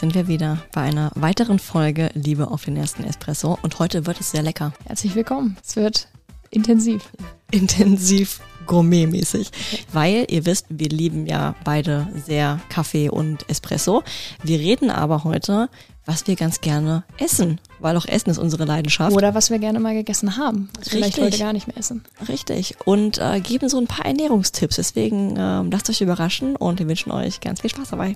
sind wir wieder bei einer weiteren Folge Liebe auf den ersten Espresso und heute wird es sehr lecker. Herzlich willkommen. Es wird intensiv. Intensiv gourmetmäßig, weil ihr wisst, wir lieben ja beide sehr Kaffee und Espresso. Wir reden aber heute, was wir ganz gerne essen, weil auch Essen ist unsere Leidenschaft. Oder was wir gerne mal gegessen haben, was wir vielleicht heute gar nicht mehr essen. Richtig. Und äh, geben so ein paar Ernährungstipps. Deswegen ähm, lasst euch überraschen und wir wünschen euch ganz viel Spaß dabei.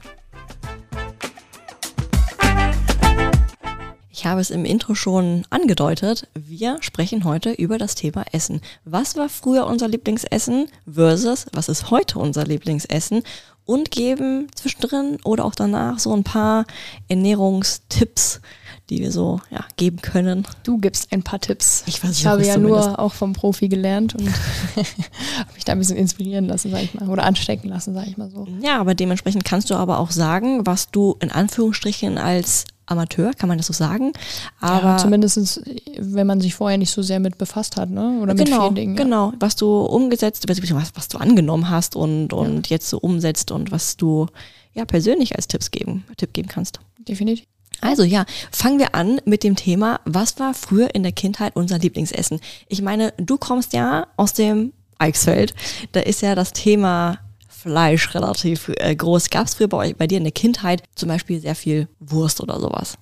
Ich habe es im Intro schon angedeutet. Wir sprechen heute über das Thema Essen. Was war früher unser Lieblingsessen versus was ist heute unser Lieblingsessen? Und geben zwischendrin oder auch danach so ein paar Ernährungstipps, die wir so ja, geben können. Du gibst ein paar Tipps. Ich Ich habe ja zumindest. nur auch vom Profi gelernt und habe mich da ein bisschen inspirieren lassen, sag ich mal. Oder anstecken lassen, sag ich mal so. Ja, aber dementsprechend kannst du aber auch sagen, was du in Anführungsstrichen als Amateur, kann man das so sagen? Aber ja, zumindest, wenn man sich vorher nicht so sehr mit befasst hat, ne? Oder mit genau, vielen Dingen. ja. genau, was du umgesetzt, was, was du angenommen hast und, und jetzt so umsetzt und was du ja persönlich als Tipps geben, Tipp geben kannst. Definitiv. Also ja, fangen wir an mit dem Thema, was war früher in der Kindheit unser Lieblingsessen? Ich meine, du kommst ja aus dem Eichsfeld, da ist ja das Thema Fleisch relativ äh, groß. Gab es früher bei, euch, bei dir in der Kindheit zum Beispiel sehr viel Wurst oder sowas?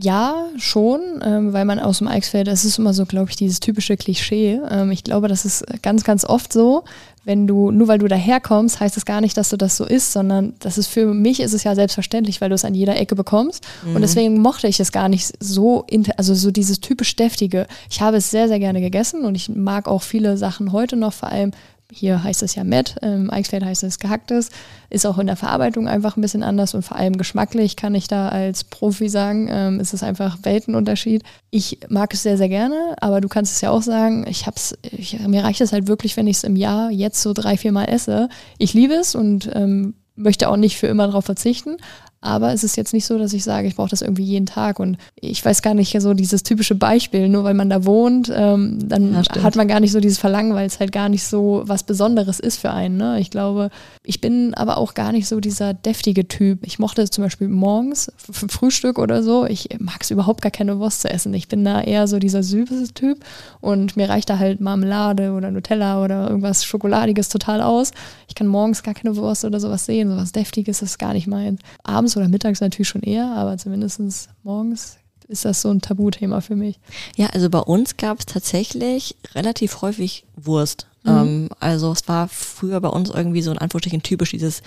Ja, schon, ähm, weil man aus dem Eichsfeld, das ist immer so, glaube ich, dieses typische Klischee. Ähm, ich glaube, das ist ganz, ganz oft so, wenn du, nur weil du daherkommst, heißt es gar nicht, dass du das so isst, sondern das ist für mich ist es ja selbstverständlich, weil du es an jeder Ecke bekommst. Und deswegen mochte ich es gar nicht so, also so dieses typisch deftige. Ich habe es sehr, sehr gerne gegessen und ich mag auch viele Sachen heute noch, vor allem hier heißt es ja Met, im Eichsfeld heißt es gehacktes, ist auch in der Verarbeitung einfach ein bisschen anders und vor allem geschmacklich kann ich da als Profi sagen, ähm, ist es einfach Weltenunterschied. Ich mag es sehr, sehr gerne, aber du kannst es ja auch sagen, ich hab's, ich, mir reicht es halt wirklich, wenn ich es im Jahr jetzt so drei, vier Mal esse. Ich liebe es und ähm, möchte auch nicht für immer darauf verzichten. Aber es ist jetzt nicht so, dass ich sage, ich brauche das irgendwie jeden Tag. Und ich weiß gar nicht so dieses typische Beispiel, nur weil man da wohnt, ähm, dann Ja, hat man gar nicht so dieses Verlangen, weil es halt gar nicht so was Besonderes ist für einen. Ne? Ich glaube, ich bin aber auch gar nicht so dieser deftige Typ. Ich mochte es zum Beispiel morgens, Frühstück oder so. Ich mag es überhaupt gar keine Wurst zu essen. Ich bin da eher so dieser süße Typ und mir reicht da halt Marmelade oder Nutella oder irgendwas Schokoladiges total aus. Ich kann morgens gar keine Wurst oder sowas sehen. Sowas Deftiges ist gar nicht meins. Abends oder mittags natürlich schon eher, aber zumindest morgens ist das so ein Tabuthema für mich. Ja, also bei uns gab es tatsächlich relativ häufig Wurst. Ähm, also es war früher bei uns irgendwie so in Anführungsstrichen typisch dieses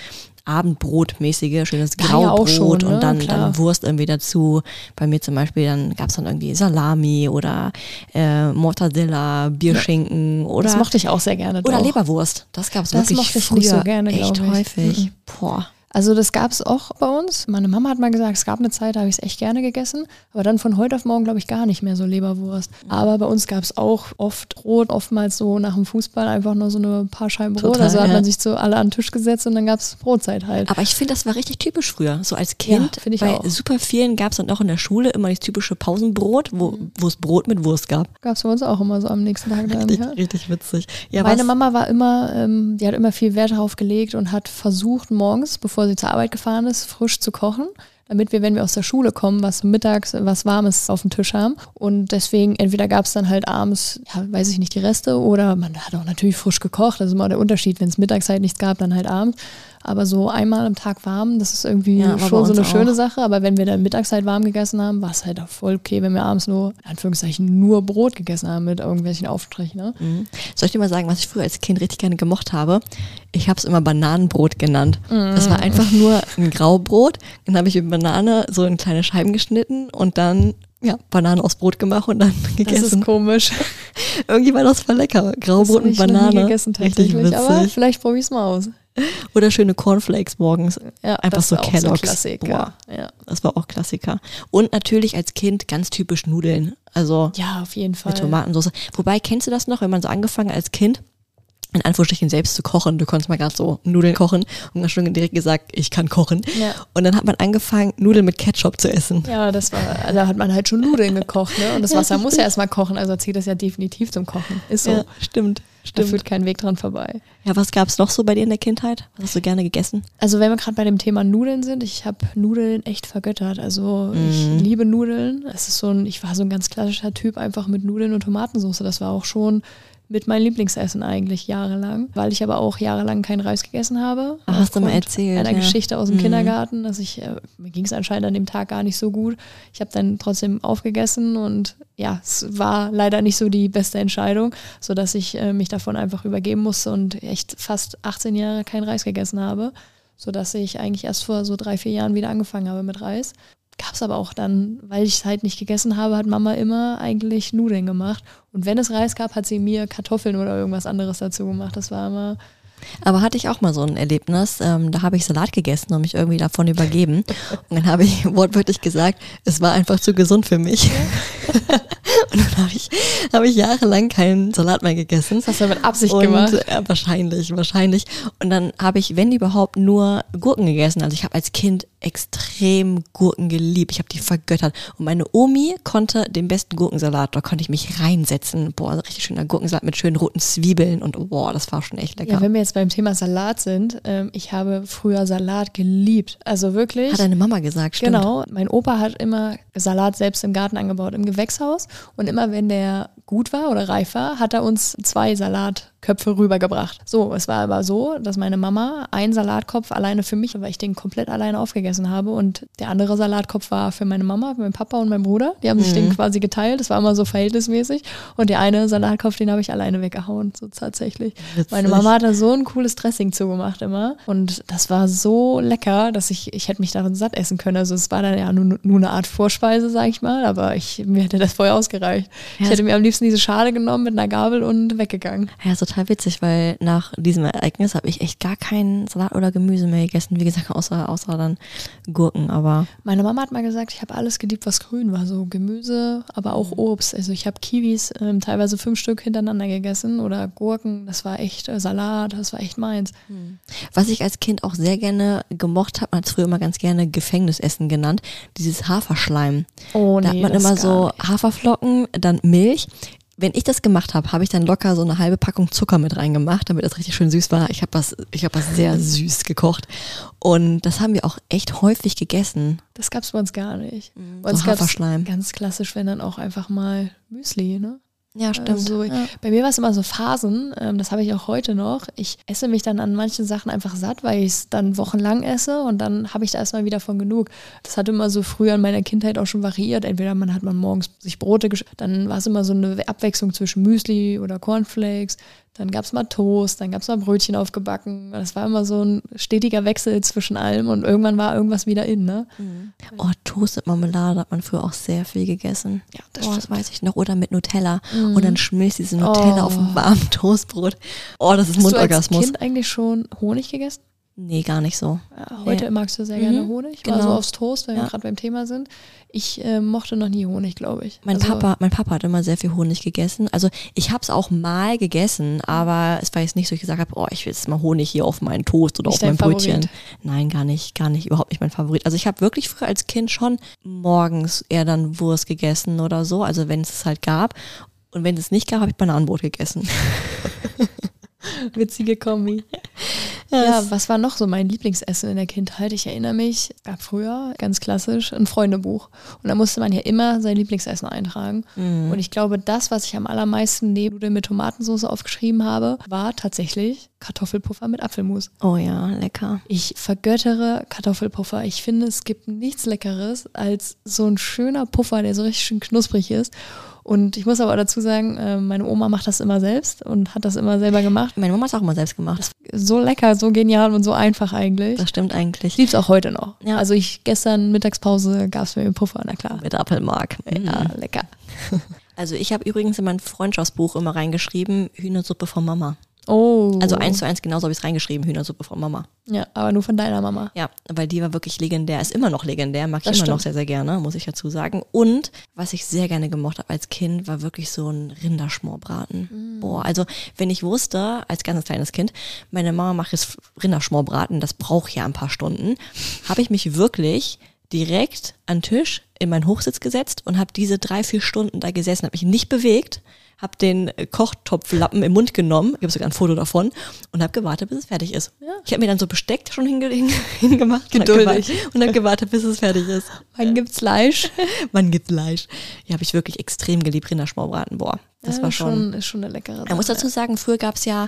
Abendbrotmäßige, schönes Ja, ja, Graubrot auch schon, ne? und dann, dann Wurst irgendwie dazu. Bei mir zum Beispiel, dann gab es dann irgendwie Salami oder äh, Mortadella, Bierschinken oder, das mochte ich auch sehr gerne. oder doch. Leberwurst. Das gab es Das wirklich mochte ich früher nicht so gerne, echt häufig. Mhm. Boah. Also das gab es auch bei uns. Meine Mama hat mal gesagt, es gab eine Zeit, da habe ich es echt gerne gegessen. Aber dann von heute auf morgen, glaube ich, gar nicht mehr so Leberwurst. Aber bei uns gab es auch oft Brot, oftmals so nach dem Fußball einfach nur so eine paar Scheiben Brot. Total, also hat ja. man sich so alle an den Tisch gesetzt und dann gab es Brotzeit halt. Aber ich finde, das war richtig typisch früher. So als Kind, Ja, bei auch. super vielen gab es dann auch in der Schule immer das typische Pausenbrot, wo Mhm. wo es Brot mit Wurst gab. Gab es bei uns auch immer so am nächsten Tag dann. Richtig, Ja. richtig witzig. Meine was, Mama war immer, ähm, die hat immer viel Wert darauf gelegt und hat versucht, morgens, bevor sie zur Arbeit gefahren ist, frisch zu kochen, damit wir, wenn wir aus der Schule kommen, was mittags, was Warmes auf dem Tisch haben. Und deswegen, entweder gab es dann halt abends, ja, weiß ich nicht, die Reste oder man hat auch natürlich frisch gekocht. Das ist immer der Unterschied. Wenn es mittags halt nichts gab, dann halt abends. Aber so einmal am Tag warm, das ist irgendwie Ja, schon so eine schöne auch. Sache. Aber wenn wir dann mittags halt warm gegessen haben, war es halt auch voll okay, wenn wir abends nur, in Anführungszeichen, nur Brot gegessen haben mit irgendwelchen Aufstrichen. Ne? Mhm. Soll ich dir mal sagen, was ich früher als Kind richtig gerne gemocht habe? Ich habe es immer Bananenbrot genannt. Das Mm. war einfach nur ein Graubrot. Dann habe ich mit Banane so in kleine Scheiben geschnitten und dann ja, Banane aus Brot gemacht und dann Das gegessen. ist komisch. Irgendwie war das voll lecker. Das Graubrot und ich Banane. gegessen Richtig tatsächlich, aber witzig. vielleicht probiere ich es mal aus. Oder schöne Cornflakes morgens. Ja, Einfach das so war auch Kellogg's. Klassiker. Ja. Das war auch Klassiker. Und natürlich als Kind ganz typisch Nudeln. Also ja, auf jeden Fall. mit Tomatensauce. Wobei, kennst du das noch, wenn man so angefangen hat als Kind, in Anführungsstrichen selbst zu kochen. Du konntest mal gerade so Nudeln kochen und hast schon direkt gesagt, ich kann kochen. Ja. Und dann hat man angefangen, Nudeln mit Ketchup zu essen. Ja, das war, da hat man halt schon Nudeln gekocht, ne? Und das Ja, Wasser muss richtig. ja erstmal kochen, also zählt das ja definitiv zum Kochen. Ist so. Ja, stimmt. Da führt kein Weg dran vorbei. Ja, was gab es noch so bei dir in der Kindheit? Was hast du gerne gegessen? Also wenn wir gerade bei dem Thema Nudeln sind, ich habe Nudeln echt vergöttert. Also Mhm. ich liebe Nudeln. Es ist so ein, ich war so ein ganz klassischer Typ einfach mit Nudeln und Tomatensauce. Das war auch schon mit meinem Lieblingsessen eigentlich jahrelang, weil ich aber auch jahrelang keinen Reis gegessen habe. Ach, hast du mal erzählt, Einer ja. Geschichte aus dem Mhm. Kindergarten, dass ich, äh, mir ging es anscheinend an dem Tag gar nicht so gut. Ich habe dann trotzdem aufgegessen und ja, es war leider nicht so die beste Entscheidung, sodass ich äh, mich davon einfach übergeben musste und echt fast 18 Jahre keinen Reis gegessen habe, sodass ich eigentlich erst vor so drei, vier Jahren wieder angefangen habe mit Reis. Gab es aber auch dann, weil ich es halt nicht gegessen habe, hat Mama immer eigentlich Nudeln gemacht. Und wenn es Reis gab, hat sie mir Kartoffeln oder irgendwas anderes dazu gemacht. Das war immer Aber hatte ich auch mal so ein Erlebnis. Ähm, da habe ich Salat gegessen und mich irgendwie davon übergeben. Und dann habe ich wortwörtlich gesagt, es war einfach zu gesund für mich. und dann habe ich, habe ich jahrelang keinen Salat mehr gegessen. Das hast du mit Absicht und, gemacht. äh, wahrscheinlich, wahrscheinlich. Und dann habe ich, wenn überhaupt, nur Gurken gegessen. Also ich habe als Kind extrem Gurken geliebt. Ich habe die vergöttert. Und meine Omi konnte den besten Gurkensalat. Da konnte ich mich reinsetzen. Boah, richtig schöner Gurkensalat mit schönen roten Zwiebeln. Und boah, das war schon echt lecker. Ja, wenn wir jetzt beim Thema Salat sind, ähm, ich habe früher Salat geliebt. Also wirklich. Hat deine Mama gesagt, stimmt. Genau, mein Opa hat immer Salat selbst im Garten angebaut, im Gewächshaus. Und immer wenn der gut war oder reif war, hat er uns zwei Salatköpfe rübergebracht. So, es war aber so, dass meine Mama einen Salatkopf alleine für mich, weil ich den komplett alleine aufgegessen habe. Und der andere Salatkopf war für meine Mama, für meinen Papa und meinen Bruder. Die haben sich den quasi geteilt. Das war immer so verhältnismäßig. Und der eine Salatkopf, den habe ich alleine weggehauen, so tatsächlich. Witzig. Meine Mama hat da so ein cooles Dressing zugemacht immer. Und das war so lecker, dass ich, ich hätte mich darin satt essen können. Also es war dann ja nur, nur eine Art Vorspeise, sag ich mal, aber ich, mir hätte das voll ausgereicht. Ja, ich hätte mir am liebsten diese Schale genommen mit einer Gabel und weggegangen. Ja, ist total witzig, weil nach diesem Ereignis habe ich echt gar keinen Salat oder Gemüse mehr gegessen. Wie gesagt, außer, außer dann Gurken, aber Meine Mama hat mal gesagt, ich habe alles geliebt, was grün war. So Gemüse, aber auch Obst. Also ich habe Kiwis ähm, teilweise fünf Stück hintereinander gegessen oder Gurken. Das war echt äh, Salat, das war echt meins. was ich als Kind auch sehr gerne gemocht habe, man hat es früher immer ganz gerne Gefängnisessen genannt, dieses Haferschleim. Oh da hat man immer so nicht. Haferflocken, dann Milch. Wenn ich das gemacht habe, habe ich dann locker so eine halbe Packung Zucker mit reingemacht, damit das richtig schön süß war. Ich habe was, ich habe was sehr süß gekocht und das haben wir auch echt häufig gegessen. Das gab's bei uns gar nicht. Bei Mhm. so uns gab's ganz klassisch, wenn dann auch einfach mal Müsli, ne? Ja, stimmt. Also, ja. Bei mir war es immer so Phasen, ähm, das habe ich auch heute noch. Ich esse mich dann an manchen Sachen einfach satt, weil ich es dann wochenlang esse und dann habe ich da erstmal wieder von genug. Das hat immer so früher in meiner Kindheit auch schon variiert. Entweder man hat man morgens sich Brote, gesch- dann war es immer so eine Abwechslung zwischen Müsli oder Cornflakes. Dann gab es mal Toast, dann gab es mal Brötchen aufgebacken. Das war immer so ein stetiger Wechsel zwischen allem und irgendwann war irgendwas wieder in, ne? Oh, Toast mit Marmelade hat man früher auch sehr viel gegessen. Ja, das oh, das weiß ich noch. Oder mit Nutella. Und dann schmilzt diese Nutella Oh. auf dem warmen Toastbrot. Oh, das ist Hast du als Mundorgasmus. Kind eigentlich schon Honig gegessen? Nee, gar nicht so. Heute Nee. magst du sehr Mhm, gerne Honig, genau. also genau. aufs Toast, wenn Ja. wir gerade beim Thema sind. Ich äh, mochte noch nie Honig, glaube ich. Mein also, Papa, mein Papa hat immer sehr viel Honig gegessen. Also ich habe es auch mal gegessen, aber es war jetzt nicht so, ich gesagt habe, oh, ich will jetzt mal Honig hier auf meinen Toast oder Nicht auf mein Brötchen. Nein, gar nicht, gar nicht, überhaupt nicht mein Favorit. Also ich habe wirklich früher als Kind schon morgens eher dann Wurst gegessen oder so, also wenn es es halt gab. Und wenn es nicht gab, habe ich Bananenbrot gegessen. Witzige Kombi. Ja, was war noch so mein Lieblingsessen in der Kindheit? Ich erinnere mich, es gab früher ganz klassisch ein Freundebuch. Und da musste man ja immer sein Lieblingsessen eintragen. Mhm. Und ich glaube, das, was ich am allermeisten neben Nudeln mit Tomatensauce aufgeschrieben habe, war tatsächlich Kartoffelpuffer mit Apfelmus. Oh ja, lecker. Ich vergöttere Kartoffelpuffer. Ich finde, es gibt nichts Leckeres als so ein schöner Puffer, der so richtig schön knusprig ist. Und ich muss aber dazu sagen, äh, meine Oma macht das immer selbst und hat das immer selber gemacht. Meine Mama hat es auch immer selbst gemacht. So lecker, so genial und so einfach eigentlich. Das stimmt eigentlich. Ich lieb's auch heute noch. Ja. Also ich gestern Mittagspause gab's mir Puffer, na klar. Mit Apfelmark. Ja, Mhm. lecker. Also ich habe übrigens in mein Freundschaftsbuch immer reingeschrieben, Hühnersuppe von Mama. Oh. Also eins zu eins genauso habe ich es reingeschrieben, Hühnersuppe von Mama. Ja, aber nur von deiner Mama. Ja, weil die war wirklich legendär, ist immer noch legendär, mag ich Das immer noch stimmt. sehr, sehr gerne, muss ich dazu sagen. Und was ich sehr gerne gemocht habe als Kind, war wirklich so ein Rinderschmorbraten. Boah, also wenn ich wusste, als ganz kleines Kind, meine Mama macht jetzt Rinderschmorbraten, das braucht ja ein paar Stunden, habe ich mich wirklich direkt an den Tisch in meinen Hochsitz gesetzt und habe diese drei, vier Stunden da gesessen, habe mich nicht bewegt, habe den Kochtopflappen im Mund genommen, gibt sogar ein Foto davon und habe gewartet, bis es fertig ist. Ja. Ich habe mir dann so Besteck schon hinge hin hingemacht Geduldig. und habe gewartet, bis es fertig ist. Wann gibt's Fleisch? Wann gibt's Fleisch? Ja, habe ich wirklich extrem geliebt, Rinderschmorbraten. Boah, das Ja, war schon. ist schon eine leckere Man muss dazu sagen, früher gab es ja,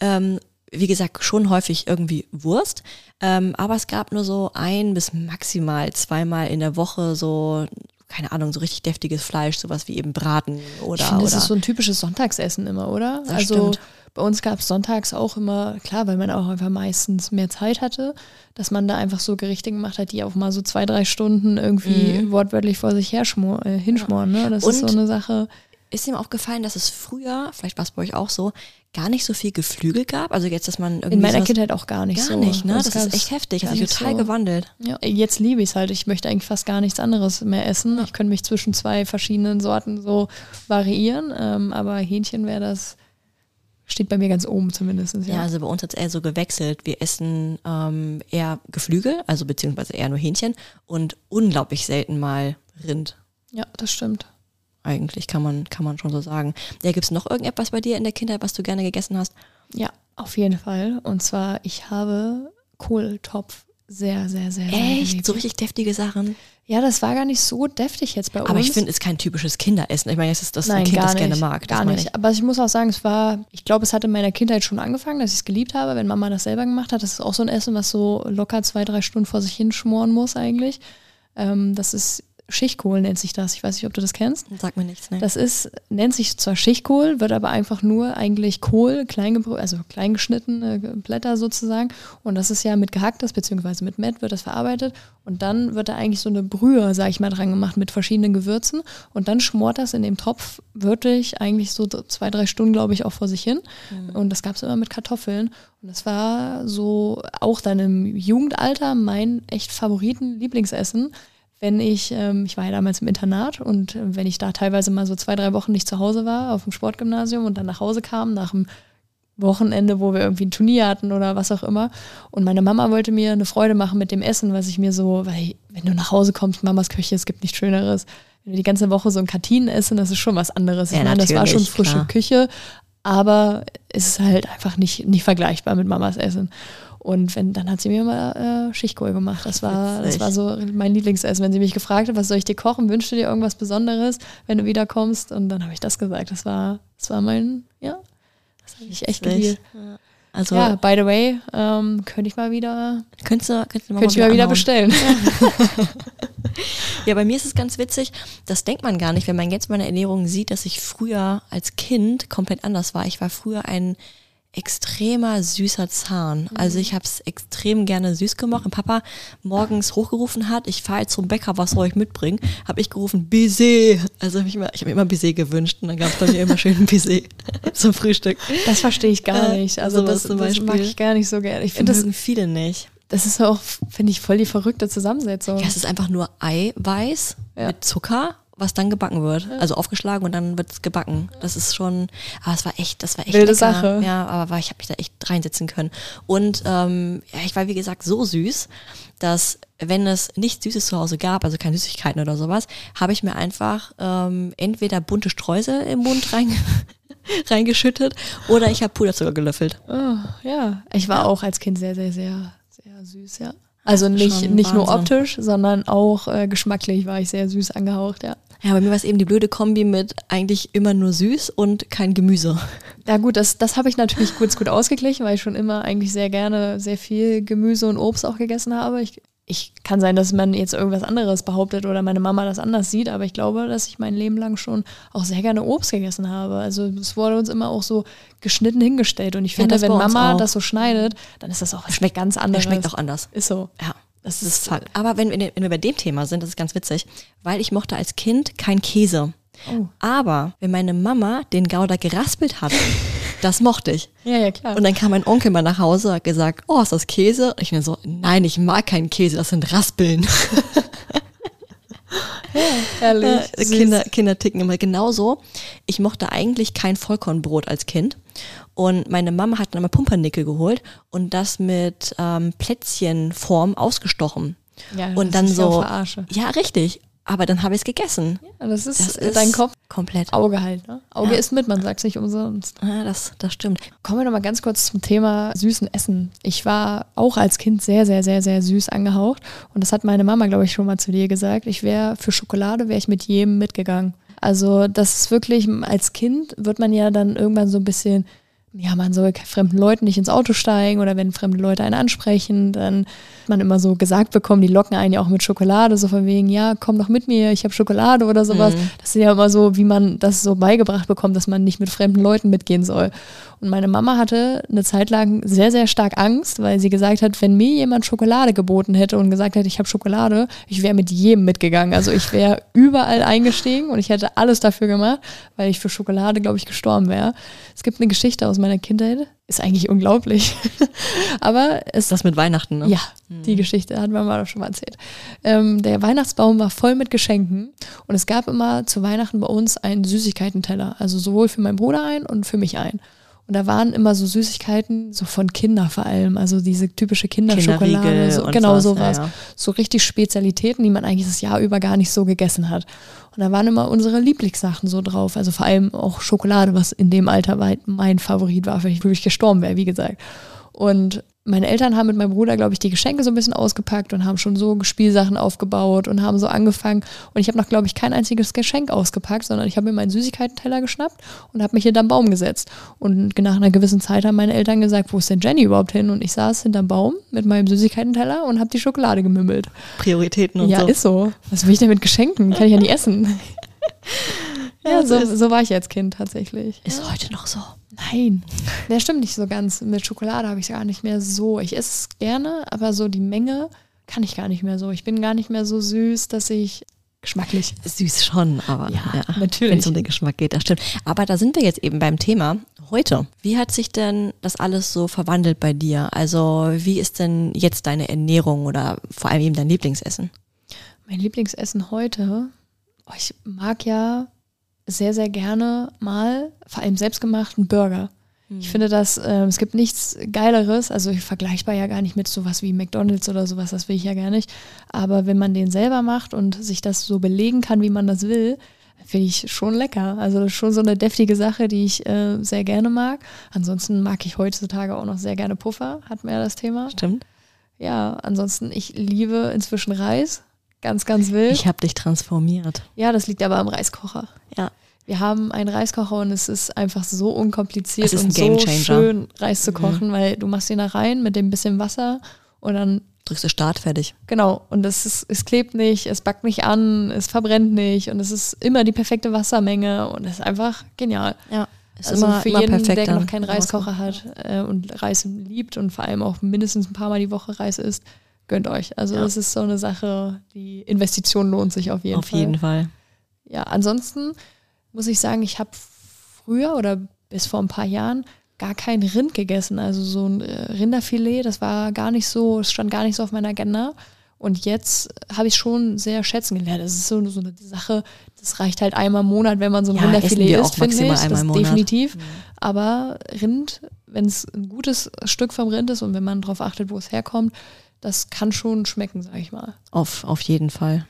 ähm, wie gesagt, schon häufig irgendwie Wurst, ähm, aber es gab nur so ein bis maximal zweimal in der Woche so, keine Ahnung, so richtig deftiges Fleisch, sowas wie eben Braten oder. Ich finde, das ist so ein typisches Sonntagsessen immer, oder? Das also stimmt. bei uns gab es sonntags auch immer, klar, weil man auch einfach meistens mehr Zeit hatte, dass man da einfach so Gerichte gemacht hat, die auch mal so zwei, drei Stunden irgendwie wortwörtlich vor sich her äh, hinschmoren. Ne? Das ist Mhm. Und- so eine Sache. ist ihm aufgefallen, dass es früher, vielleicht war es bei euch auch so, gar nicht so viel Geflügel gab? Also jetzt, dass man irgendwie. In meiner Kindheit auch gar nicht Gar so. nicht, ne? Uns Das ist echt heftig. Hat sich nicht total so. gewandelt. Ja, jetzt liebe ich es halt. Ich möchte eigentlich fast gar nichts anderes mehr essen. Ich könnte mich zwischen zwei verschiedenen Sorten so variieren, ähm, aber Hähnchen wäre das, steht bei mir ganz oben zumindest. Ja, Ja, also bei uns hat es eher so gewechselt. Wir essen ähm, eher Geflügel, also beziehungsweise eher nur Hähnchen und unglaublich selten mal Rind. ja das stimmt. Eigentlich kann man, kann man schon so sagen. Ja, gibt es noch irgendetwas bei dir in der Kindheit, was du gerne gegessen hast? Ja, auf jeden Fall. Und zwar, ich habe Kohltopf sehr, sehr, sehr, sehr Echt? geliebt. So richtig deftige Sachen? Ja, das war gar nicht so deftig jetzt bei uns. Aber ich finde, es ist kein typisches Kinderessen. Ich meine, es ist das Nein, ein Kind, das nicht, gerne mag. Das Gar nicht. Ich. Aber ich muss auch sagen, es war, ich glaube, es hat in meiner Kindheit schon angefangen, dass ich es geliebt habe, wenn Mama das selber gemacht hat. Das ist auch so ein Essen, was so locker zwei, drei Stunden vor sich hin schmoren muss eigentlich. Ähm, das ist Schichtkohl nennt sich das. Ich weiß nicht, ob du das kennst. Sag mir nichts, ne? Das ist, nennt sich zwar Schichtkohl, wird aber einfach nur eigentlich Kohl, klein also klein geschnittene Blätter sozusagen. Und das ist ja mit gehacktes, beziehungsweise mit Mett wird das verarbeitet. Und dann wird da eigentlich so eine Brühe, sag ich mal, dran gemacht mit verschiedenen Gewürzen. Und dann schmort das in dem Topf wirklich eigentlich so zwei, drei Stunden, glaube ich, auch vor sich hin. Und das gab es immer mit Kartoffeln. Und das war so auch dann im Jugendalter mein echt Favoriten-Lieblingsessen wenn ich, ähm, ich war ja damals im Internat und äh, wenn ich da teilweise mal so zwei, drei Wochen nicht zu Hause war auf dem Sportgymnasium und dann nach Hause kam, nach dem Wochenende, wo wir irgendwie ein Turnier hatten oder was auch immer. Und meine Mama wollte mir eine Freude machen mit dem Essen, was ich mir so, weil wenn du nach Hause kommst, Mamas Küche, es gibt nichts Schöneres. Wenn wir die ganze Woche so ein Kantinen essen, das ist schon was anderes. Ja, ich meine, das war schon frische klar. Küche, aber es ist halt einfach nicht, nicht vergleichbar mit Mamas Essen. Und wenn, dann hat sie mir mal äh, Schichtkohl gemacht. Das war, das war so mein Lieblingsessen. Wenn sie mich gefragt hat, was soll ich dir kochen, wünschst du dir irgendwas Besonderes, wenn du wiederkommst? Und dann habe ich das gesagt. Das war, das war mein, ja, das habe ich echt geliebt. Also, Ja, by the way, ähm, könnte ich mal wieder, könntest du, könntest du könnte ich mal wieder anhauen. bestellen. Ja, bei mir ist es ganz witzig, das denkt man gar nicht, wenn man jetzt meine Ernährung sieht, dass ich früher als Kind komplett anders war. Ich war früher ein extremer süßer Zahn. Also ich habe es extrem gerne süß gemacht. Und Papa morgens hochgerufen hat, ich fahre jetzt zum Bäcker, was soll ich mitbringen? Habe ich gerufen, Baiser. Also hab ich, immer, ich habe mir immer Baiser gewünscht und dann gab es bei mir immer schön Baiser zum Frühstück. Das verstehe ich gar nicht. Also das, zum das mag ich gar nicht so gerne. Ich Das finde, das, viele nicht. das ist auch, finde ich, voll die verrückte Zusammensetzung. Ja, es ist einfach nur Eiweiß Ja. mit Zucker, was dann gebacken wird. Also aufgeschlagen und dann wird es gebacken. Das ist schon, aber es war echt, das war echt Wilde lecker. Sache. Ja, aber ich habe mich da echt reinsetzen können. Und ähm, ja, ich war wie gesagt so süß, dass wenn es nichts Süßes zu Hause gab, also keine Süßigkeiten oder sowas, habe ich mir einfach ähm, entweder bunte Streusel im Mund rein, reingeschüttet oder ich habe Puderzucker gelöffelt. Oh, ja, ich war auch als Kind sehr, sehr, sehr, sehr süß, ja. Also nicht, nicht nur optisch, sondern auch äh, geschmacklich war ich sehr süß angehaucht, ja. Ja, bei mir war es eben die blöde Kombi mit eigentlich immer nur süß und kein Gemüse. Ja gut, das, das habe ich natürlich kurz gut ausgeglichen, weil ich schon immer eigentlich sehr gerne sehr viel Gemüse und Obst auch gegessen habe. Ich, ich kann sein, dass man jetzt irgendwas anderes behauptet oder meine Mama das anders sieht, aber ich glaube, dass ich mein Leben lang schon auch sehr gerne Obst gegessen habe. Also es wurde uns immer auch so geschnitten hingestellt und ich Ja, finde, das wenn Mama das so schneidet, dann ist das auch Schmeckt- ganz Der anderes. schmeckt auch anders. Ist so. Ja, das Das ist ist- Fakt. Aber wenn wir, wenn wir bei dem Thema sind, das ist ganz witzig, weil ich mochte als Kind kein Käse. Oh. Aber wenn meine Mama den Gouda geraspelt hat, das mochte ich. Ja, ja, klar. Und dann kam mein Onkel mal nach Hause und hat gesagt, oh, ist das Käse? Und ich mir so, nein, ich mag keinen Käse, das sind Raspeln. Ehrlich. Äh, Kinder, Kinder ticken immer genauso. Ich mochte eigentlich kein Vollkornbrot als Kind. Und meine Mama hat dann mal Pumpernickel geholt und das mit ähm, Plätzchenform ausgestochen. Ja, und dann ja so, ja, richtig, aber dann habe ich es gegessen. Ja, das ist, Das äh, ist dein Kopf, komplett. Auge halt. Ne? Auge Ja. ist mit, man sagt es nicht umsonst. Ja, das, das stimmt. Kommen wir noch mal ganz kurz zum Thema süßen Essen. Ich war auch als Kind sehr, sehr, sehr, sehr süß angehaucht. Und das hat meine Mama, glaube ich, schon mal zu dir gesagt. Ich wäre für Schokolade, wäre ich mit jedem mitgegangen. Also das ist wirklich, als Kind wird man ja dann irgendwann so ein bisschen, ja, man soll fremden Leuten nicht ins Auto steigen oder wenn fremde Leute einen ansprechen, dann hat man immer so gesagt bekommen, die locken einen ja auch mit Schokolade, so von wegen, ja, komm doch mit mir, ich habe Schokolade oder sowas. Mhm. Das ist ja immer so, wie man das so beigebracht bekommt, dass man nicht mit fremden Leuten mitgehen soll. Und meine Mama hatte eine Zeit lang sehr, sehr stark Angst, weil sie gesagt hat, wenn mir jemand Schokolade geboten hätte und gesagt hätte, ich habe Schokolade, ich wäre mit jedem mitgegangen. Also ich wäre überall eingestiegen und ich hätte alles dafür gemacht, weil ich für Schokolade, glaube ich, gestorben wäre. Es gibt eine Geschichte aus meiner Kindheit, ist eigentlich unglaublich. Aber es Das mit Weihnachten, ne? ja, die Geschichte hat Mama doch schon mal erzählt. Ähm, der Weihnachtsbaum war voll mit Geschenken und es gab immer zu Weihnachten bei uns einen Süßigkeitenteller. Also sowohl für meinen Bruder ein und für mich ein. Und da waren immer so Süßigkeiten, so von Kinder vor allem, also diese typische Kinderschokolade, so, genau was, sowas. ja. So richtig Spezialitäten, die man eigentlich das Jahr über gar nicht so gegessen hat. Und da waren immer unsere Lieblingssachen so drauf, also vor allem auch Schokolade, was in dem Alter weit mein Favorit war, weil ich wirklich gestorben wäre, wie gesagt. Und meine Eltern haben mit meinem Bruder, glaube ich, die Geschenke so ein bisschen ausgepackt und haben schon so Spielsachen aufgebaut und haben so angefangen. Und ich habe noch, glaube ich, kein einziges Geschenk ausgepackt, sondern ich habe mir meinen Süßigkeitenteller geschnappt und habe mich hinterm Baum gesetzt. Und nach einer gewissen Zeit haben meine Eltern gesagt, wo ist denn Jenny überhaupt hin? Und ich saß hinterm Baum mit meinem Süßigkeitenteller und habe die Schokolade gemümmelt. Prioritäten und ja, so. ist so. Was will ich denn mit Geschenken? Kann ich ja nicht essen. Ja, ja, so so, war ich als Kind tatsächlich. Ist heute noch so. Nein, der stimmt nicht so ganz. Mit Schokolade habe ich es gar nicht mehr so. Ich esse es gerne, aber so die Menge kann ich gar nicht mehr so. Ich bin gar nicht mehr so süß, dass ich geschmacklich. Süß schon, aber Ja, Wenn natürlich. es um den Geschmack geht, das stimmt. Aber da sind wir jetzt eben beim Thema heute. Wie hat sich denn das alles so verwandelt bei dir? Also wie ist denn jetzt deine Ernährung oder vor allem eben dein Lieblingsessen? Mein Lieblingsessen heute, oh, ich mag ja sehr, sehr gerne mal vor allem selbstgemachten Burger. Ich finde das, äh, es gibt nichts Geileres, also vergleichbar ja gar nicht mit sowas wie McDonalds oder sowas, das will ich ja gar nicht. Aber wenn man den selber macht und sich das so belegen kann, wie man das will, finde ich schon lecker. Also das ist schon so eine deftige Sache, die ich äh, sehr gerne mag. Ansonsten mag ich heutzutage auch noch sehr gerne Puffer, hatten wir ja das Thema. Stimmt. Ja, ansonsten, ich liebe inzwischen Reis. Ganz, ganz wild. Ich habe dich transformiert. Ja, das liegt aber am Reiskocher. Ja. Wir haben einen Reiskocher und es ist einfach so unkompliziert Es ist und ein so Gamechanger. Mhm. schön, Reis zu kochen, weil du machst ihn da rein mit dem bisschen Wasser und dann, Drückst du Start, fertig. genau, und es, ist, es klebt nicht, es backt nicht an, es verbrennt nicht und es ist immer die perfekte Wassermenge und es ist einfach genial. Ja. Ist also immer, für immer jeden, perfekt. der noch keinen Reiskocher hat äh, und Reis liebt und vor allem auch mindestens ein paar Mal die Woche Reis isst, gönnt euch. Also Ja. das ist so eine Sache, die Investition lohnt sich auf jeden Auf Fall. jeden Fall. Ja, ansonsten muss ich sagen, ich habe früher oder bis vor ein paar Jahren gar kein Rind gegessen. Also so ein äh, Rinderfilet, das war gar nicht so, es stand gar nicht so auf meiner Agenda. Und jetzt habe ich schon sehr schätzen gelernt. Das ist so, so eine Sache, das reicht halt einmal im Monat, wenn man so ein Ja, Rinderfilet isst, finde ich. das Monat. definitiv. Aber Rind, wenn es ein gutes Stück vom Rind ist und wenn man darauf achtet, wo es herkommt, das kann schon schmecken, sag ich mal. Auf, auf jeden Fall.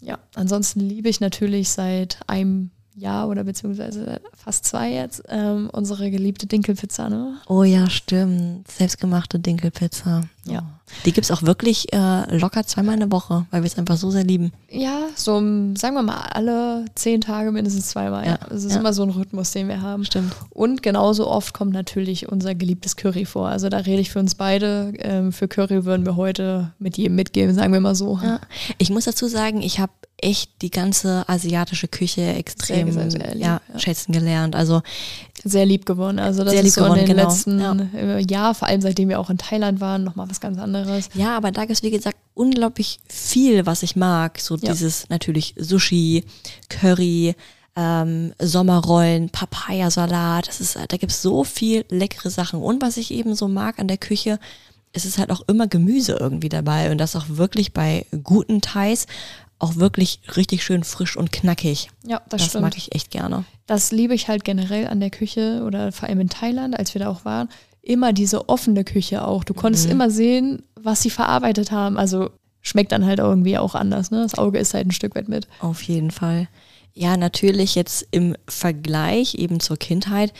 Ja, ansonsten liebe ich natürlich seit einem Jahr oder beziehungsweise fast zwei jetzt ähm, unsere geliebte Dinkelpizza. Ne? Oh ja, stimmt. Selbstgemachte Dinkelpizza. Ja. Die gibt's auch wirklich äh, locker zweimal in der Woche, weil wir es einfach so sehr lieben. Ja, so sagen wir mal alle zehn Tage mindestens zweimal. Ja. Ja, Es ist ja. immer so ein Rhythmus, den wir haben. Stimmt. Und genauso oft kommt natürlich unser geliebtes Curry vor. Also da rede ich für uns beide. Ähm, für Curry würden wir heute mit jedem mitgeben, sagen wir mal so. Ja. Ich muss dazu sagen, ich habe echt die ganze asiatische Küche extrem Sehr, sehr, sehr lieb, ja, ja. schätzen gelernt. Also Sehr lieb geworden. Also das Sehr ist lieb so in geworden, den genau. letzten Ja. äh, Jahr, vor allem seitdem wir auch in Thailand waren, nochmal was ganz anderes. ja, aber da gibt's wie gesagt unglaublich viel, was ich mag. So dieses natürlich Sushi, Curry, ähm, Sommerrollen, Papayasalat. Das ist, da gibt's so viel leckere Sachen. Und was ich eben so mag an der Küche, es ist halt auch immer Gemüse irgendwie dabei und das auch wirklich bei guten Thais auch wirklich richtig schön frisch und knackig. Ja, das, Das, stimmt. mag ich echt gerne. Das liebe ich halt generell an der Küche oder vor allem in Thailand, als wir da auch waren. Immer diese offene Küche auch. Du konntest Mhm. immer sehen, was sie verarbeitet haben. Also schmeckt dann halt irgendwie auch anders. Ne? Das Auge ist halt ein Stück weit mit. Auf jeden Fall. Ja, natürlich jetzt im Vergleich eben zur Kindheit,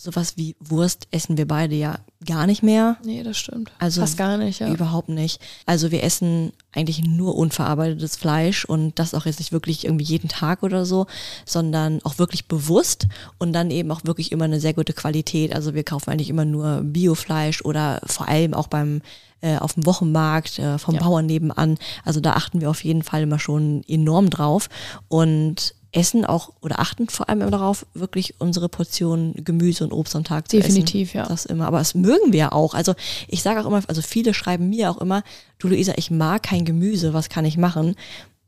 sowas wie Wurst essen wir beide ja gar nicht mehr. Nee, das stimmt. Also Fast gar nicht, ja. Überhaupt nicht. Also wir essen eigentlich nur unverarbeitetes Fleisch und das auch jetzt nicht wirklich irgendwie jeden Tag oder so, sondern auch wirklich bewusst und dann eben auch wirklich immer eine sehr gute Qualität. Also wir kaufen eigentlich immer nur Biofleisch oder vor allem auch beim äh, auf dem Wochenmarkt äh, vom Ja. Bauern nebenan. Also da achten wir auf jeden Fall immer schon enorm drauf und essen auch oder achten vor allem immer darauf, wirklich unsere Portion Gemüse und Obst am Tag zu essen. Definitiv, ja. Das immer. Aber das mögen wir auch. Also ich sage auch immer, also viele schreiben mir auch immer, du Luisa, ich mag kein Gemüse, was kann ich machen?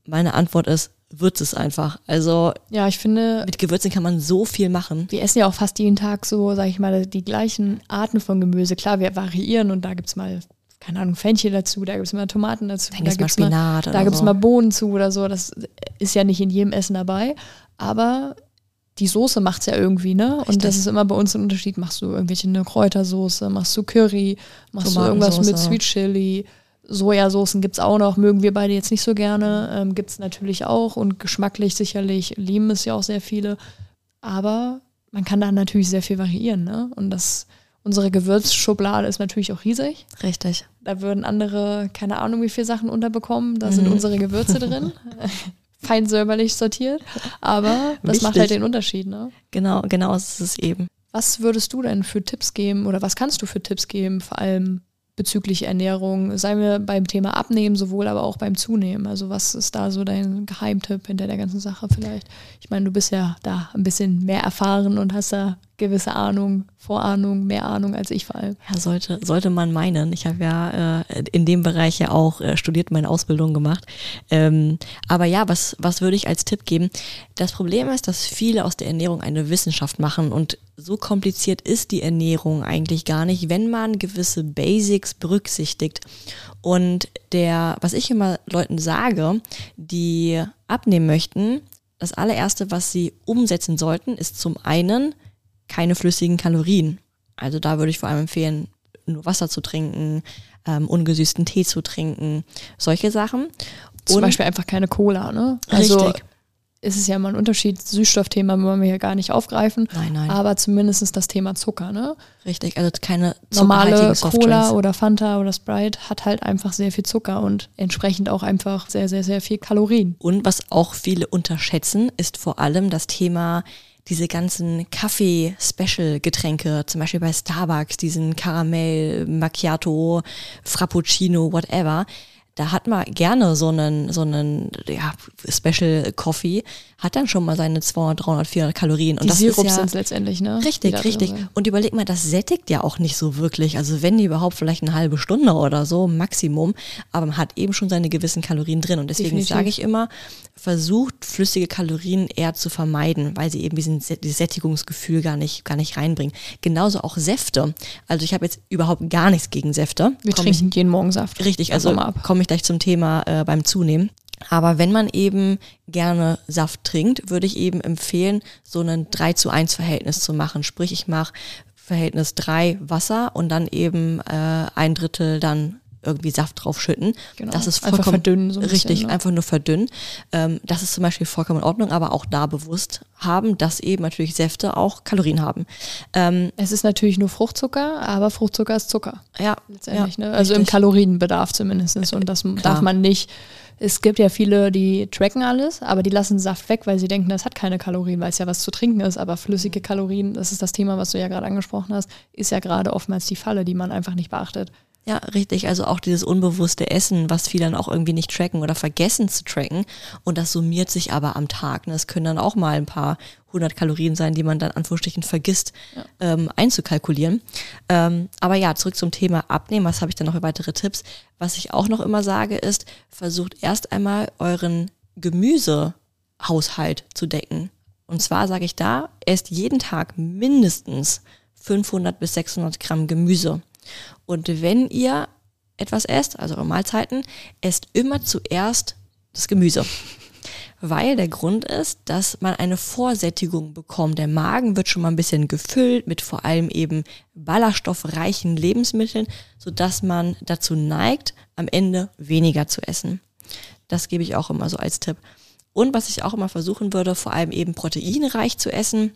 Meine Antwort ist, würz es einfach. Also Ja, ich finde, mit Gewürzen kann man so viel machen. wir essen ja auch fast jeden Tag so, sag ich mal, die gleichen Arten von Gemüse. Klar, wir variieren und da gibt's mal, keine Ahnung, Fenchel dazu, da gibt's mal Tomaten dazu, da mal gibt's mal, Spinat da oder gibt's so. mal Bohnen zu oder so. Das ist ja nicht in jedem Essen dabei. Aber die Soße macht's ja irgendwie, ne? Und Richtig. das ist immer bei uns ein Unterschied. Machst du irgendwelche eine Kräutersoße, machst du Curry, machst du irgendwas mit. Sweet Chili. Sojasoßen gibt's auch noch, mögen wir beide jetzt nicht so gerne. Ähm, gibt's natürlich auch und geschmacklich sicherlich lieben es ja auch sehr viele. Aber man kann da natürlich sehr viel variieren, ne? Und das, unsere Gewürzschublade ist natürlich auch riesig. Richtig. Da würden andere, keine Ahnung, wie viele Sachen unterbekommen. Da sind Mhm. unsere Gewürze drin. Fein säuberlich sortiert. Aber das macht Wichtig. halt den Unterschied, ne? Genau, genau ist es eben. Was würdest du denn für Tipps geben oder was kannst du für Tipps geben, vor allem bezüglich Ernährung? Seien wir beim Thema Abnehmen sowohl, aber auch beim Zunehmen. Also was ist da so dein Geheimtipp hinter der ganzen Sache vielleicht? Ich meine, du bist ja da ein bisschen mehr erfahren und hast da gewisse Ahnung, Vorahnung, mehr Ahnung als ich vor allem. Ja, sollte, sollte man meinen. Ich habe ja äh, in dem Bereich ja auch äh, studiert, meine Ausbildung gemacht. Ähm, aber ja, was, was würde ich als Tipp geben? Das Problem ist, dass viele aus der Ernährung eine Wissenschaft machen und so kompliziert ist die Ernährung eigentlich gar nicht, wenn man gewisse Basics berücksichtigt. Und der, was ich immer Leuten sage, die abnehmen möchten, das allererste, was sie umsetzen sollten, ist zum einen keine flüssigen Kalorien. Also da würde ich vor allem empfehlen, nur Wasser zu trinken, ähm, ungesüßten Tee zu trinken, solche Sachen. Zum Und- Beispiel einfach keine Cola, ne? Also Richtig. ist es ja mal ein Unterschied. Süßstoffthema wollen wir hier gar nicht aufgreifen. Nein, nein, Aber zumindest das Thema Zucker, ne? richtig. Also keine normale. Cola oder Fanta oder Sprite hat halt einfach sehr viel Zucker und entsprechend auch einfach sehr, sehr, sehr viel Kalorien. Und was auch viele unterschätzen, ist vor allem das Thema diese ganzen Kaffee-Special-Getränke, zum Beispiel bei Starbucks, diesen Karamell, Macchiato, Frappuccino, whatever. Da hat man gerne so einen, so einen ja, Special Coffee, hat dann schon mal seine 200, 300, 400 Kalorien. Und Die das Sirups ja, sind letztendlich, ne? Die Richtig, richtig. Und überleg mal, das sättigt ja auch nicht so wirklich. Also wenn überhaupt vielleicht eine halbe Stunde oder so, Maximum. Aber man hat eben schon seine gewissen Kalorien drin. Und deswegen sage ich immer, versucht flüssige Kalorien eher zu vermeiden, weil sie eben diesen, dieses Sättigungsgefühl gar nicht, gar nicht reinbringen. Genauso auch Säfte. Also ich habe jetzt überhaupt gar nichts gegen Säfte. Wir Komm ich- trinken jeden Morgen Saft. Richtig, Also ab. Komme ich gleich zum Thema äh, beim Zunehmen. Aber wenn man eben gerne Saft trinkt, würde ich eben empfehlen, so ein 3 zu 1 Verhältnis zu machen. Sprich, ich mache Verhältnis 3 Wasser und dann eben äh, ein Drittel dann irgendwie Saft draufschütten. Genau. Das ist Einfach vollkommen verdünnen so ein richtig, bisschen, ne? einfach nur verdünnen. Ähm, das ist zum Beispiel vollkommen in Ordnung, aber auch da bewusst haben, dass eben natürlich Säfte auch Kalorien haben. Ähm, Es ist natürlich nur Fruchtzucker, aber Fruchtzucker ist Zucker. ja, Letztendlich, ja, ne? Also im richtig. Kalorienbedarf zumindest. Und das darf man nicht. Es gibt ja viele, die tracken alles, aber die lassen Saft weg, weil sie denken, das hat keine Kalorien, weil es ja was zu trinken ist. Aber flüssige Kalorien, das ist das Thema, was du ja gerade angesprochen hast, ist ja gerade oftmals die Falle, die man einfach nicht beachtet. Ja, richtig. Also auch dieses unbewusste Essen, was viele dann auch irgendwie nicht tracken oder vergessen zu tracken. Und das summiert sich aber am Tag. Ne? Es können dann auch mal ein paar hundert Kalorien sein, die man dann Anführungsstrichen vergisst ähm, einzukalkulieren. Ähm, aber ja, zurück zum Thema Abnehmen. Was habe ich dann noch für weitere Tipps? Was ich auch noch immer sage, ist, versucht erst einmal euren Gemüsehaushalt zu decken. Und zwar sage ich da, esst jeden Tag mindestens 500 bis 600 Gramm Gemüse. Und wenn ihr etwas esst, also eure Mahlzeiten, esst immer zuerst das Gemüse. weil der Grund ist, dass man eine Vorsättigung bekommt. Der Magen wird schon mal ein bisschen gefüllt mit vor allem eben ballaststoffreichen Lebensmitteln, sodass man dazu neigt, am Ende weniger zu essen. Das gebe ich auch immer so als Tipp. Und was ich auch immer versuchen würde, vor allem eben proteinreich zu essen.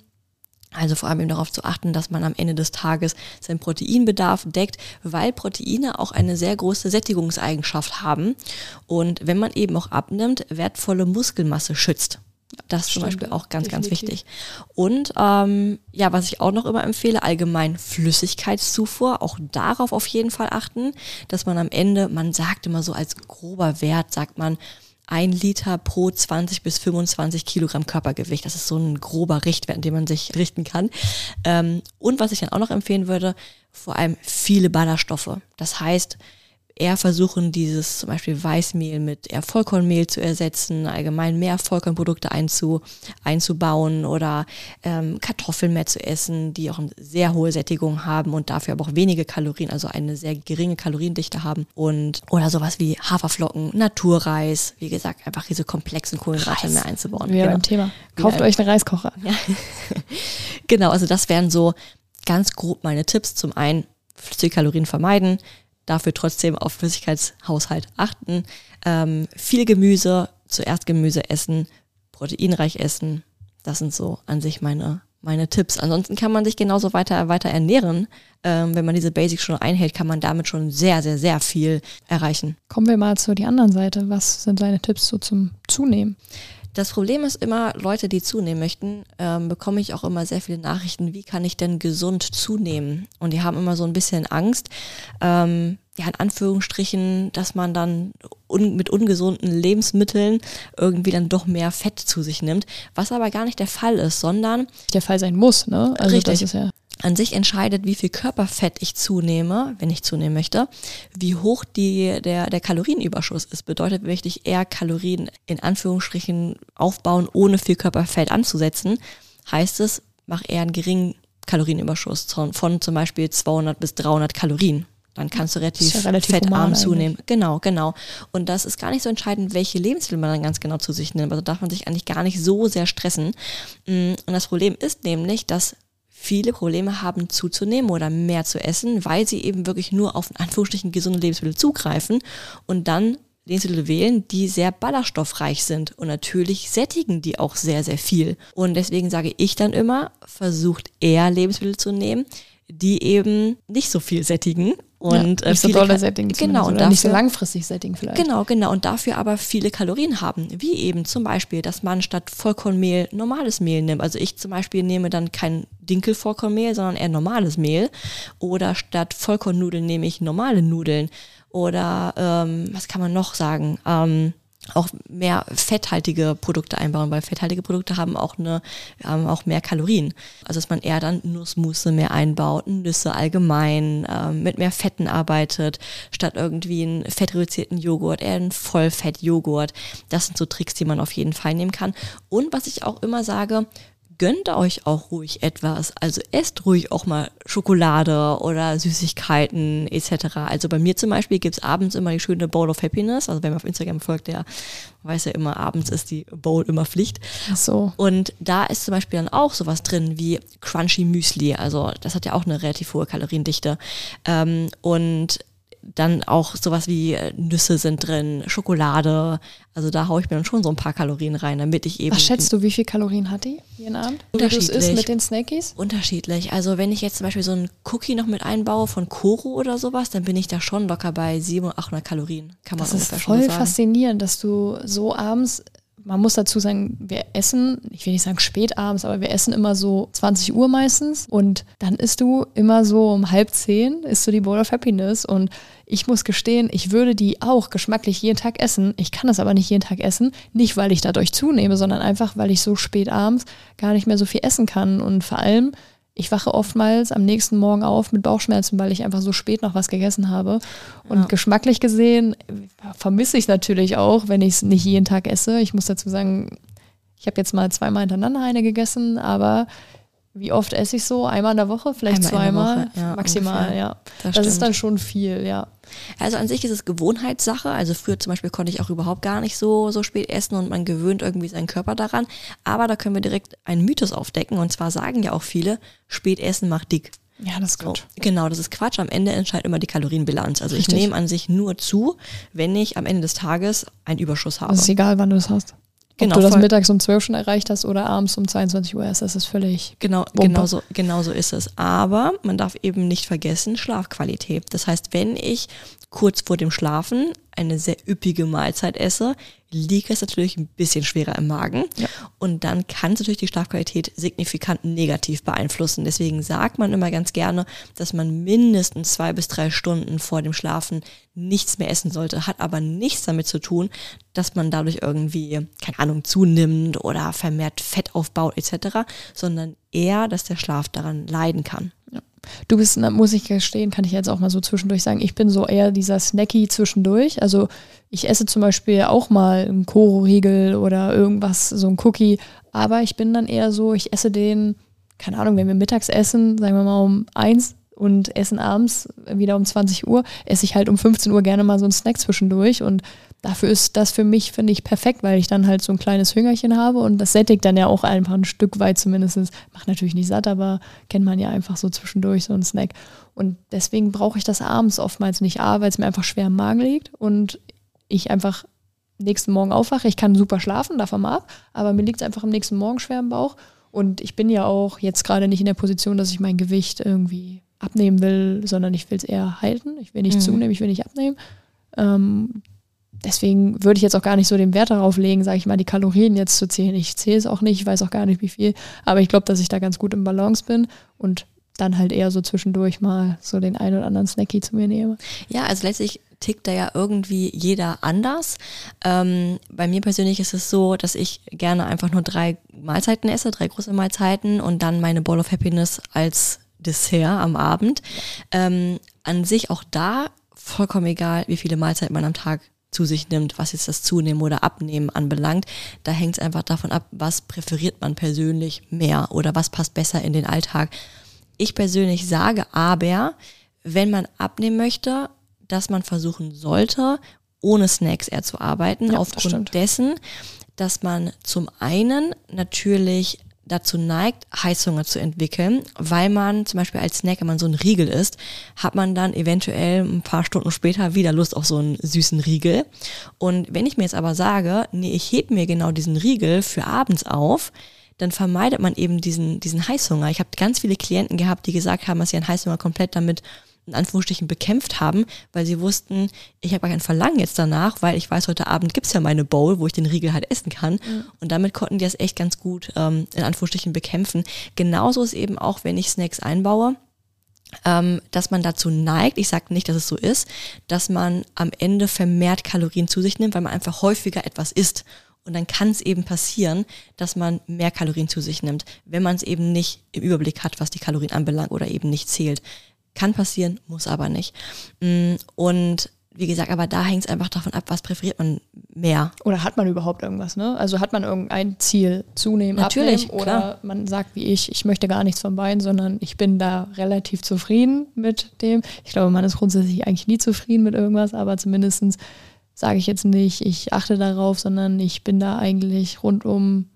Also vor allem eben darauf zu achten, dass man am Ende des Tages seinen Proteinbedarf deckt, weil Proteine auch eine sehr große Sättigungseigenschaft haben. Und wenn man eben auch abnimmt, wertvolle Muskelmasse schützt. Das ist zum Beispiel auch ganz, definitiv. ganz wichtig. Und ähm, ja, was ich auch noch immer empfehle, allgemein Flüssigkeitszufuhr, auch darauf auf jeden Fall achten, dass man am Ende, man sagt immer so als grober Wert, sagt man, ein Liter pro 20 bis 25 Kilogramm Körpergewicht. Das ist so ein grober Richtwert, an dem man sich richten kann. Ähm, und was ich dann auch noch empfehlen würde, vor allem viele Ballaststoffe. Das heißt, eher versuchen, dieses zum Beispiel Weißmehl mit eher Vollkornmehl zu ersetzen, allgemein mehr Vollkornprodukte einzu, einzubauen oder ähm, Kartoffeln mehr zu essen, die auch eine sehr hohe Sättigung haben und dafür aber auch wenige Kalorien, also eine sehr geringe Kaloriendichte haben und oder sowas wie Haferflocken, Naturreis, wie gesagt, einfach diese komplexen Kohlenhydrate mehr einzubauen. Ja, genau. beim Thema. Kauft ja. euch einen Reiskocher. Ja. genau, also das wären so ganz grob meine Tipps. Zum einen flüssige Kalorien vermeiden, dafür trotzdem auf Flüssigkeitshaushalt achten. Ähm, viel Gemüse, zuerst Gemüse essen, proteinreich essen. Das sind so an sich meine, meine Tipps. Ansonsten kann man sich genauso weiter, weiter ernähren. Ähm, wenn man diese Basics schon einhält, kann man damit schon sehr, sehr, sehr viel erreichen. Kommen wir mal zu die anderen Seite. Was sind deine Tipps so zum Zunehmen? Das Problem ist immer, Leute, die zunehmen möchten, ähm, bekomme ich auch immer sehr viele Nachrichten, wie kann ich denn gesund zunehmen? Und die haben immer so ein bisschen Angst, ähm, ja, in Anführungsstrichen, dass man dann un mit ungesunden Lebensmitteln irgendwie dann doch mehr Fett zu sich nimmt, was aber gar nicht der Fall ist, sondern der Fall sein muss, ne? Also richtig. Das ist ja an sich entscheidet, wie viel Körperfett ich zunehme, wenn ich zunehmen möchte, wie hoch die, der, der Kalorienüberschuss ist. Bedeutet, möchte ich eher Kalorien in Anführungsstrichen aufbauen, ohne viel Körperfett anzusetzen, heißt es, mach eher einen geringen Kalorienüberschuss von, von zum Beispiel 200 bis 300 Kalorien. Dann kannst du relativ, ja relativ fettarm zunehmen. Genau, genau. Und das ist gar nicht so entscheidend, welche Lebensmittel man dann ganz genau zu sich nimmt. Also darf man sich eigentlich gar nicht so sehr stressen. Mm, und das Problem ist nämlich, dass viele Probleme haben zuzunehmen oder mehr zu essen, weil sie eben wirklich nur auf in Anführungsstrichen gesunde Lebensmittel zugreifen und dann Lebensmittel wählen, die sehr ballaststoffreich sind. Und natürlich sättigen die auch sehr, sehr viel. Und deswegen sage ich dann immer, versucht eher Lebensmittel zu nehmen, die eben nicht so viel sättigen und ja, nicht so dolle Setting genau und dafür, nicht so langfristig Setting vielleicht. Genau, genau und dafür aber viele Kalorien haben, wie eben zum Beispiel, dass man statt Vollkornmehl normales Mehl nimmt. Also ich zum Beispiel nehme dann kein Dinkelvollkornmehl, sondern eher normales Mehl oder statt Vollkornnudeln nehme ich normale Nudeln oder ähm, was kann man noch sagen? Ähm, auch mehr fetthaltige Produkte einbauen, weil fetthaltige Produkte haben auch eine, haben auch mehr Kalorien. Also dass man eher dann Nussmusse mehr einbaut, Nüsse allgemein, ähm, mit mehr Fetten arbeitet, statt irgendwie einen fettreduzierten Joghurt, eher einen Vollfettjoghurt. Das sind so Tricks, die man auf jeden Fall nehmen kann. Und was ich auch immer sage, gönnt euch auch ruhig etwas. Also esst ruhig auch mal Schokolade oder Süßigkeiten etc. Also bei mir zum Beispiel gibt's abends immer die schöne Bowl of Happiness. Also wer mir auf Instagram folgt, der weiß ja immer, abends ist die Bowl immer Pflicht. Ach so. Und da ist zum Beispiel dann auch sowas drin wie Crunchy Müsli. Also das hat ja auch eine relativ hohe Kaloriendichte. Ähm, und dann auch sowas wie äh, Nüsse sind drin, Schokolade. Also da haue ich mir dann schon so ein paar Kalorien rein, damit ich eben. Was schätzt du, wie viel Kalorien hat die jeden Abend? Unterschiedlich. Ist mit den Snackies? Unterschiedlich. Also wenn ich jetzt zum Beispiel so einen Cookie noch mit einbaue von Koro oder sowas, dann bin ich da schon locker bei 700, 800 Kalorien. Kann man das ist voll faszinierend, dass du so abends man muss dazu sagen, wir essen, ich will nicht sagen spät abends, aber wir essen immer so 20 Uhr meistens. Und dann isst du immer so um halb zehn, isst du die Bowl of Happiness. Und ich muss gestehen, ich würde die auch geschmacklich jeden Tag essen. Ich kann das aber nicht jeden Tag essen, nicht weil ich dadurch zunehme, sondern einfach, weil ich so spät abends gar nicht mehr so viel essen kann. Und vor allem ich wache oftmals am nächsten Morgen auf mit Bauchschmerzen, weil ich einfach so spät noch was gegessen habe. Und ja. geschmacklich gesehen vermisse ich natürlich auch, wenn ich es nicht jeden Tag esse. Ich muss dazu sagen, ich habe jetzt mal zweimal hintereinander eine gegessen, aber wie oft esse ich so? Einmal in der Woche, vielleicht Einmal zweimal, Woche, ja, maximal, ungefähr. ja. Das Das, ist dann schon viel, ja. Also an sich ist es Gewohnheitssache. Also früher zum Beispiel konnte ich auch überhaupt gar nicht so, so spät essen und man gewöhnt irgendwie seinen Körper daran. Aber da können wir direkt einen Mythos aufdecken. Und zwar sagen ja auch viele, spät essen macht dick. Ja, das ist So, gut. genau, das ist Quatsch. Am Ende entscheidet immer die Kalorienbilanz. Also Richtig. ich nehme an sich nur zu, wenn ich am Ende des Tages einen Überschuss habe. Es ist egal, wann du es hast. Genau, Ob du das mittags um 12 schon erreicht hast oder abends um 22 Uhr erst, das ist völlig. Genau, genau so, genau so ist es. Aber man darf eben nicht vergessen, Schlafqualität. Das heißt, wenn ich kurz vor dem Schlafen eine sehr üppige Mahlzeit esse, liegt es natürlich ein bisschen schwerer im Magen. Ja. Und dann kann es natürlich die Schlafqualität signifikant negativ beeinflussen. Deswegen sagt man immer ganz gerne, dass man mindestens zwei bis drei Stunden vor dem Schlafen nichts mehr essen sollte. Hat aber nichts damit zu tun, dass man dadurch irgendwie, keine Ahnung, zunimmt oder vermehrt Fett aufbaut etc., sondern eher, dass der Schlaf daran leiden kann. Du bist, muss ich gestehen, kann ich jetzt auch mal so zwischendurch sagen, ich bin so eher dieser Snacky zwischendurch. Also ich esse zum Beispiel auch mal einen Koro-Riegel oder irgendwas, so ein Cookie, aber ich bin dann eher so, ich esse den, keine Ahnung, wenn wir mittags essen, sagen wir mal um eins und essen abends wieder um 20 Uhr, esse ich halt um 15 Uhr gerne mal so einen Snack zwischendurch und dafür ist das für mich, finde ich, perfekt, weil ich dann halt so ein kleines Hüngerchen habe und das sättigt dann ja auch einfach ein Stück weit zumindest. Macht natürlich nicht satt, aber kennt man ja einfach so zwischendurch so einen Snack. Und deswegen brauche ich das abends oftmals nicht A, weil es mir einfach schwer im Magen liegt und ich einfach nächsten Morgen aufwache. Ich kann super schlafen, davon mal ab, aber mir liegt es einfach am nächsten Morgen schwer im Bauch. Und ich bin ja auch jetzt gerade nicht in der Position, dass ich mein Gewicht irgendwie abnehmen will, sondern ich will es eher halten. Ich will nicht Mhm. zunehmen, ich will nicht abnehmen. Ähm, deswegen würde ich jetzt auch gar nicht so den Wert darauf legen, sage ich mal, die Kalorien jetzt zu zählen. Ich zähle es auch nicht, ich weiß auch gar nicht, wie viel. Aber ich glaube, dass ich da ganz gut im Balance bin und dann halt eher so zwischendurch mal so den einen oder anderen Snacky zu mir nehme. Ja, also letztlich tickt da ja irgendwie jeder anders. Ähm, bei mir persönlich ist es so, dass ich gerne einfach nur drei Mahlzeiten esse, drei große Mahlzeiten und dann meine Bowl of Happiness als Dessert am Abend. Ähm, an sich auch da vollkommen egal, wie viele Mahlzeiten man am Tag zu sich nimmt, was jetzt das Zunehmen oder Abnehmen anbelangt. Da hängt es einfach davon ab, was präferiert man persönlich mehr oder was passt besser in den Alltag. Ich persönlich sage aber, wenn man abnehmen möchte, dass man versuchen sollte, ohne Snacks eher zu arbeiten, Ja, aufgrund dessen, dass man zum einen natürlich dazu neigt, Heißhunger zu entwickeln, weil man zum Beispiel als Snack, wenn man so einen Riegel isst, hat man dann eventuell ein paar Stunden später wieder Lust auf so einen süßen Riegel. Und wenn ich mir jetzt aber sage, nee, ich heb mir genau diesen Riegel für abends auf, dann vermeidet man eben diesen, diesen Heißhunger. Ich habe ganz viele Klienten gehabt, die gesagt haben, dass sie ihren Heißhunger komplett damit in Anführungsstrichen bekämpft haben, weil sie wussten, ich habe gar kein Verlangen jetzt danach, weil ich weiß, heute Abend gibt's ja meine Bowl, wo ich den Riegel halt essen kann. Und damit konnten die das echt ganz gut ähm, in Anführungsstrichen bekämpfen. Genauso ist eben auch, wenn ich Snacks einbaue, ähm, dass man dazu neigt, ich sage nicht, dass es so ist, dass man am Ende vermehrt Kalorien zu sich nimmt, weil man einfach häufiger etwas isst. Und dann kann es eben passieren, dass man mehr Kalorien zu sich nimmt, wenn man es eben nicht im Überblick hat, was die Kalorien anbelangt oder eben nicht zählt. Kann passieren, muss aber nicht. Mm, Und wie gesagt, aber da hängt es einfach davon ab, was präferiert man mehr. Oder hat man überhaupt irgendwas, ne? Also hat man irgendein Ziel, zunehmen, Natürlich, abnehmen, klar. oder man sagt wie ich, ich möchte gar nichts von beiden, sondern ich bin da relativ zufrieden mit dem. Ich glaube, man ist grundsätzlich eigentlich nie zufrieden mit irgendwas, aber zumindestens sage ich jetzt nicht, ich achte darauf, sondern ich bin da eigentlich rundum,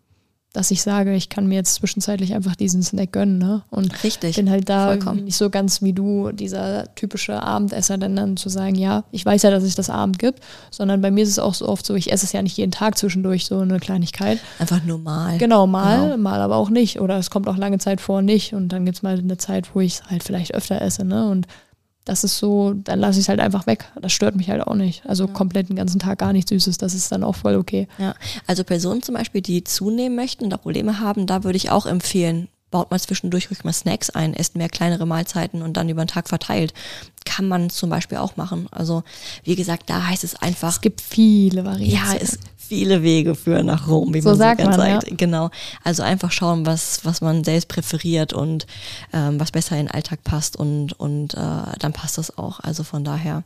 dass ich sage, ich kann mir jetzt zwischenzeitlich einfach diesen Snack gönnen, ne? Und Richtig. bin halt da Vollkommen. nicht so ganz wie du, dieser typische Abendesser, denn dann zu sagen, ja, ich weiß ja, dass es das Abend gibt, sondern bei mir ist es auch so oft so, ich esse es ja nicht jeden Tag zwischendurch so eine Kleinigkeit. Einfach normal. Genau, mal, Genau. mal aber auch nicht. Oder es kommt auch lange Zeit vor nicht und dann gibt es mal eine Zeit, wo ich es halt vielleicht öfter esse, ne? Und das ist so, dann lasse ich es halt einfach weg. Das stört mich halt auch nicht. Also komplett den ganzen Tag gar nichts Süßes, das ist dann auch voll okay. Ja, also Personen zum Beispiel, die zunehmen möchten und da Probleme haben, da würde ich auch empfehlen, baut mal zwischendurch ruhig mal Snacks ein, esst mehr kleinere Mahlzeiten und dann über den Tag verteilt. Kann man zum Beispiel auch machen. Also wie gesagt, da heißt es einfach, Es gibt viele Varianten. ja, es viele Wege führen nach Rom, wie So man so sagt ganz man, sagt. Genau. Also einfach schauen, was, was man selbst präferiert und ähm, was besser in den Alltag passt und, und äh, dann passt das auch. Also von daher.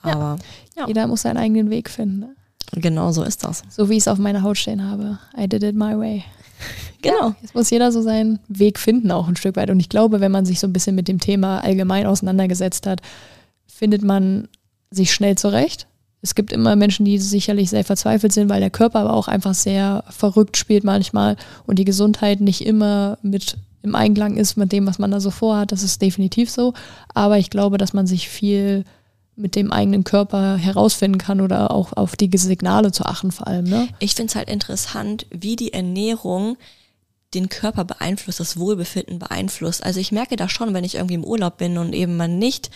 Aber ja, Jeder muss seinen eigenen Weg finden. Ne? genau so ist das. So wie ich es auf meiner Haut stehen habe. I did it my way. Genau. Ja, jetzt muss jeder so seinen Weg finden, auch ein Stück weit. Und ich glaube, wenn man sich so ein bisschen mit dem Thema allgemein auseinandergesetzt hat, findet man sich schnell zurecht. Es gibt immer Menschen, die sicherlich sehr verzweifelt sind, weil der Körper aber auch einfach sehr verrückt spielt manchmal und die Gesundheit nicht immer mit im Einklang ist mit dem, was man da so vorhat. Das ist definitiv so. Aber ich glaube, dass man sich viel mit dem eigenen Körper herausfinden kann oder auch auf die Signale zu achten vor allem. Ne? Ich finde es halt interessant, wie die Ernährung den Körper beeinflusst, das Wohlbefinden beeinflusst. Also ich merke da schon, wenn ich irgendwie im Urlaub bin und eben mal nicht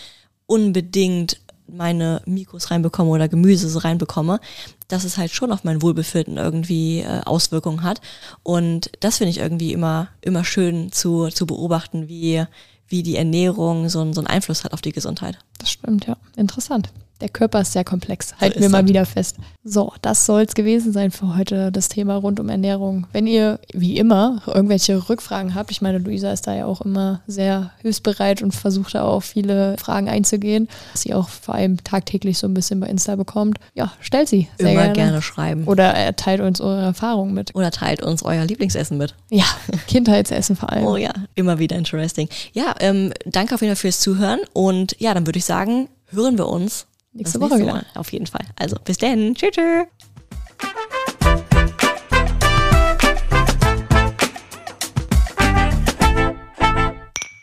unbedingt meine Mikros reinbekomme oder Gemüse so reinbekomme, dass es halt schon auf mein Wohlbefinden irgendwie äh, Auswirkungen hat. Und das finde ich irgendwie immer, immer schön zu, zu beobachten, wie, wie die Ernährung so, so einen Einfluss hat auf die Gesundheit. Das stimmt, ja. Interessant. Der Körper ist sehr komplex. Halten so wir mal das. wieder fest. So, das soll es gewesen sein für heute, das Thema rund um Ernährung. Wenn ihr, wie immer, irgendwelche Rückfragen habt, ich meine, Luisa ist da ja auch immer sehr hilfsbereit und versucht da auch viele Fragen einzugehen, dass sie auch vor allem tagtäglich so ein bisschen bei Insta bekommt. Ja, stellt sie. Sehr immer gerne. gerne schreiben. Oder teilt uns eure Erfahrungen mit. Oder teilt uns euer Lieblingsessen mit. Ja, Kindheitsessen vor allem. Oh ja, immer wieder interesting. Ja, ähm, danke auf jeden Fall fürs Zuhören und ja, dann würde ich sagen, hören wir uns nächste Woche wieder. Mal. Auf jeden Fall. Also bis dann. Tschüss. tschüss.